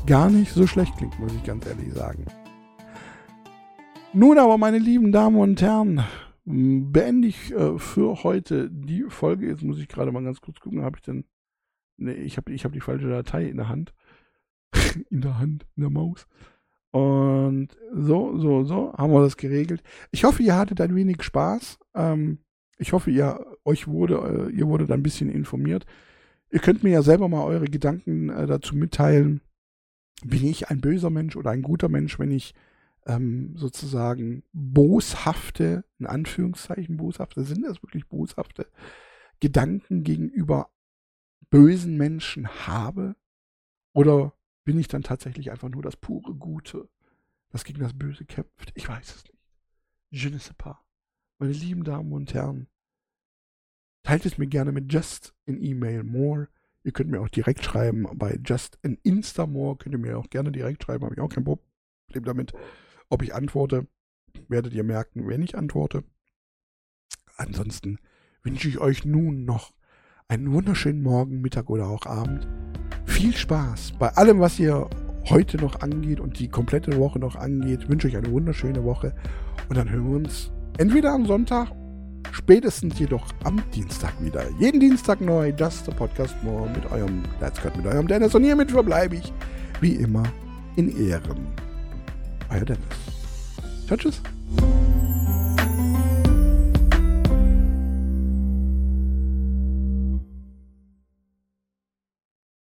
S1: gar nicht so schlecht klingt, muss ich ganz ehrlich sagen. Nun aber, meine lieben Damen und Herren, beende ich äh, für heute die Folge. Jetzt muss ich gerade mal ganz kurz gucken, habe ich denn. Ne, ich habe ich hab die falsche Datei in der Hand. in der Hand, in der Maus. Und so, so, so haben wir das geregelt. Ich hoffe, ihr hattet ein wenig Spaß. Ähm, ich hoffe, ihr euch wurde, äh, ihr wurde ein bisschen informiert. Ihr könnt mir ja selber mal eure Gedanken äh, dazu mitteilen. Bin ich ein böser Mensch oder ein guter Mensch, wenn ich ähm, sozusagen boshafte, in Anführungszeichen boshafte, sind das wirklich boshafte Gedanken gegenüber bösen Menschen habe? Oder bin ich dann tatsächlich einfach nur das pure Gute, das gegen das Böse kämpft? Ich weiß es nicht. Je ne sais pas. Meine lieben Damen und Herren, teilt es mir gerne mit Just in E-Mail More. Ihr könnt mir auch direkt schreiben bei Just in Instamore. Könnt ihr mir auch gerne direkt schreiben, habe ich auch kein Problem damit. Ob ich antworte, werdet ihr merken, wenn ich antworte. Ansonsten wünsche ich euch nun noch einen wunderschönen Morgen, Mittag oder auch Abend. Viel Spaß bei allem, was ihr heute noch angeht und die komplette Woche noch angeht. Wünsche euch eine wunderschöne Woche und dann hören wir uns entweder am Sonntag, spätestens jedoch am Dienstag wieder. Jeden Dienstag neu, Just the Podcast More mit eurem Let's Cut, mit eurem Dennis und hiermit verbleibe ich wie immer in Ehren. Euer Dennis. Ciao, tschüss.